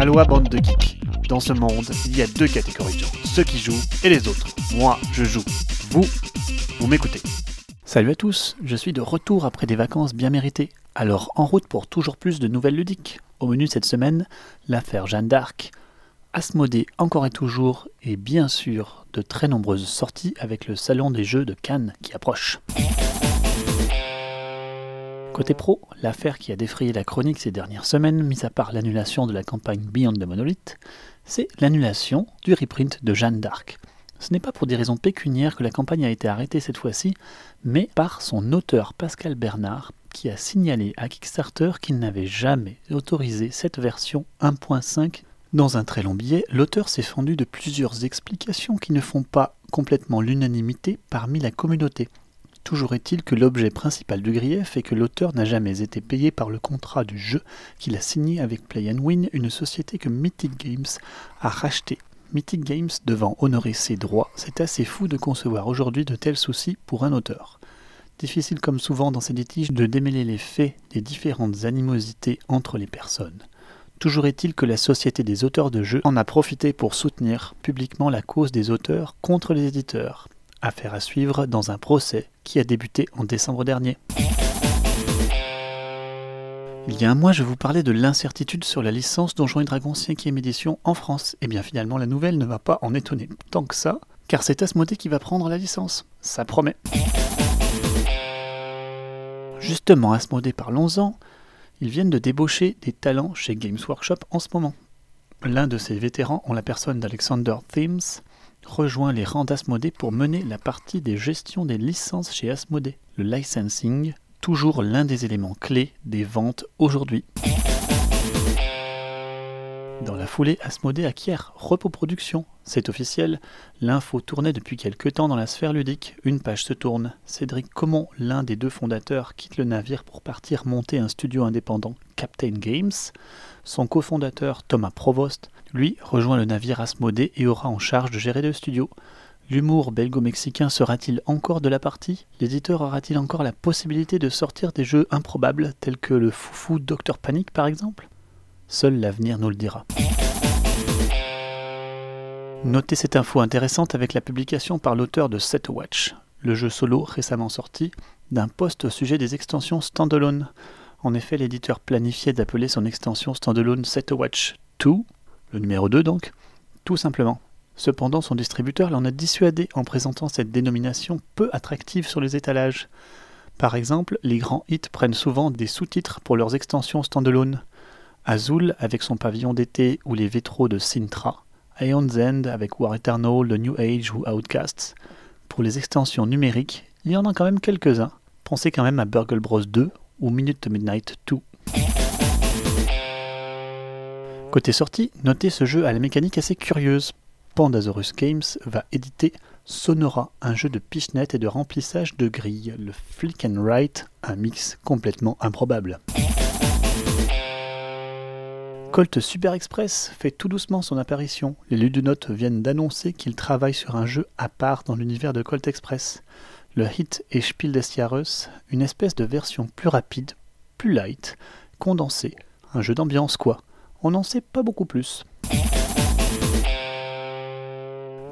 Aloha bande de geeks. Dans ce monde, il y a deux catégories de gens, ceux qui jouent et les autres. Moi, je joue. Vous, vous m'écoutez. Salut à tous, je suis de retour après des vacances bien méritées. Alors en route pour toujours plus de nouvelles ludiques. Au menu cette semaine, l'affaire Jeanne d'Arc, Asmodée encore et toujours, et bien sûr de très nombreuses sorties avec le salon des jeux de Cannes qui approche. Côté pro, l'affaire qui a défrayé la chronique ces dernières semaines, mis à part l'annulation de la campagne Beyond the Monolith, c'est l'annulation du reprint de Jeanne d'Arc. Ce n'est pas pour des raisons pécuniaires que la campagne a été arrêtée cette fois-ci, mais par son auteur Pascal Bernard, qui a signalé à Kickstarter qu'il n'avait jamais autorisé cette version 1.5. Dans un très long billet, l'auteur s'est fendu de plusieurs explications qui ne font pas complètement l'unanimité parmi la communauté. Toujours est-il que l'objet principal du grief est que l'auteur n'a jamais été payé par le contrat du jeu qu'il a signé avec Play and Win, une société que Mythic Games a racheté. Mythic Games devant honorer ses droits, c'est assez fou de concevoir aujourd'hui de tels soucis pour un auteur. Difficile comme souvent dans ces litiges de démêler les faits des différentes animosités entre les personnes. Toujours est-il que la Société des auteurs de jeux en a profité pour soutenir publiquement la cause des auteurs contre les éditeurs. Affaire à suivre dans un procès qui a débuté en décembre dernier. Il y a un mois, je vous parlais de l'incertitude sur la licence Donjons et Dragons 5e édition en France. Et eh bien finalement, la nouvelle ne va pas en étonner tant que ça, car c'est Asmodée qui va prendre la licence. Ça promet. Justement, Asmodée, parlons-en. Ils viennent de débaucher des talents chez Games Workshop en ce moment. L'un de ces vétérans, en la personne d'Alexander Thames, rejoint les rangs d'Asmodée pour mener la partie des gestions des licences chez Asmodée. Le licensing, toujours l'un des éléments clés des ventes aujourd'hui. Dans la foulée, Asmodée acquiert Repos Production. C'est officiel, l'info tournait depuis quelque temps dans la sphère ludique. Une page se tourne. Cédric Comon, l'un des deux fondateurs, quitte le navire pour partir monter un studio indépendant, Captain Games? Son cofondateur, Thomas Provost, lui, rejoint le navire Asmodée et aura en charge de gérer le studio. L'humour belgo-mexicain sera-t-il encore de la partie? L'éditeur aura-t-il encore la possibilité de sortir des jeux improbables tels que le foufou Docteur Panic par exemple? Seul l'avenir nous le dira. Notez cette info intéressante avec la publication par l'auteur de Set Watch, le jeu solo récemment sorti, d'un post au sujet des extensions standalone. En effet, l'éditeur planifiait d'appeler son extension standalone Set Watch 2, le numéro 2 donc, tout simplement. Cependant, son distributeur l'en a dissuadé en présentant cette dénomination peu attractive sur les étalages. Par exemple, les grands hits prennent souvent des sous-titres pour leurs extensions standalone. Azul avec son pavillon d'été ou les vétros de Sintra, Aeon's End avec War Eternal, The New Age ou Outcasts. Pour les extensions numériques, il y en a quand même quelques-uns. Pensez quand même à Burgle Bros 2 ou Minute Midnight 2. Côté sortie, notez ce jeu à la mécanique assez curieuse. Pandasaurus Games va éditer Sonora, un jeu de pichenette et de remplissage de grilles, le Flick and Write, un mix complètement improbable. Colt Super Express fait tout doucement son apparition. Les Ludonotes viennent d'annoncer qu'ils travaillent sur un jeu à part dans l'univers de Colt Express. Le hit est Spiel des Jahres, une espèce de version plus rapide, plus light, condensée, un jeu d'ambiance quoi. On n'en sait pas beaucoup plus.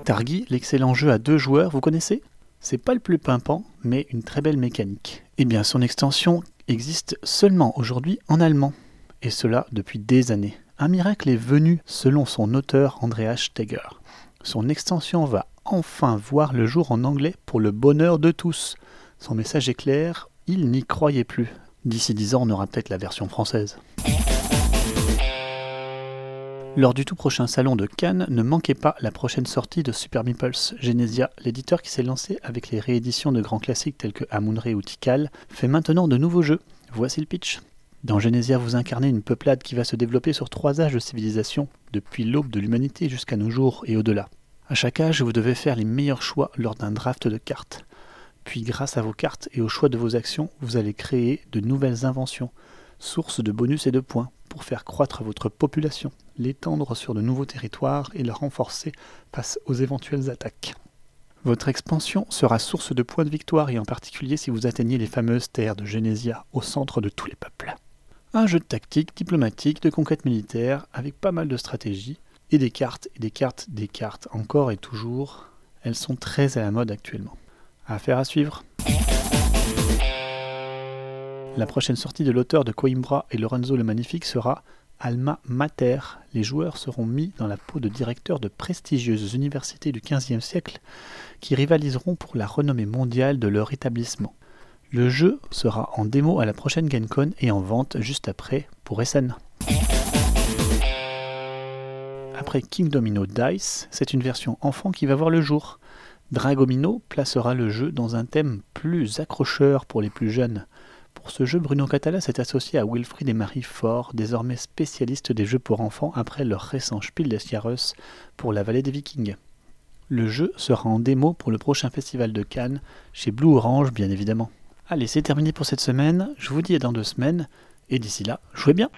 Targi, l'excellent jeu à deux joueurs, vous connaissez? C'est pas le plus pimpant, mais une très belle mécanique. Eh bien, son extension existe seulement aujourd'hui en allemand et cela depuis des années. Un miracle est venu selon son auteur Andreas Steger. Son extension va enfin voir le jour en anglais pour le bonheur de tous. Son message est clair, il n'y croyait plus. D'ici dix ans, on aura peut-être la version française. Lors du tout prochain salon de Cannes, ne manquez pas la prochaine sortie de Super Meeples Genesia. L'éditeur qui s'est lancé avec les rééditions de grands classiques tels que Amunre ou Tikal fait maintenant de nouveaux jeux. Voici le pitch. Dans Genesia, vous incarnez une peuplade qui va se développer sur trois âges de civilisation, depuis l'aube de l'humanité jusqu'à nos jours et au-delà. À chaque âge, vous devez faire les meilleurs choix lors d'un draft de cartes. Puis, grâce à vos cartes et au choix de vos actions, vous allez créer de nouvelles inventions, sources de bonus et de points, pour faire croître votre population, l'étendre sur de nouveaux territoires et la renforcer face aux éventuelles attaques. Votre expansion sera source de points de victoire et en particulier si vous atteignez les fameuses terres de Genesia au centre de tous les peuples. Un jeu de tactique diplomatique, de conquête militaire, avec pas mal de stratégie, et des cartes, et des cartes, des cartes, encore et toujours. Elles sont très à la mode actuellement. Affaire à suivre. La prochaine sortie de l'auteur de Coimbra et Lorenzo le Magnifique sera Alma Mater. Les joueurs seront mis dans la peau de directeurs de prestigieuses universités du XVe siècle qui rivaliseront pour la renommée mondiale de leur établissement. Le jeu sera en démo à la prochaine GameCon et en vente juste après pour SN. Après King Domino Dice, c'est une version enfant qui va voir le jour. Dragomino placera le jeu dans un thème plus accrocheur pour les plus jeunes. Pour ce jeu, Bruno Catala s'est associé à Wilfried et Marie Fort, désormais spécialistes des jeux pour enfants après leur récent Spiel des Jahres pour la vallée des Vikings. Le jeu sera en démo pour le prochain festival de Cannes, chez Blue Orange bien évidemment. Allez, c'est terminé pour cette semaine. Je vous dis à dans deux semaines. Et d'ici là, jouez bien.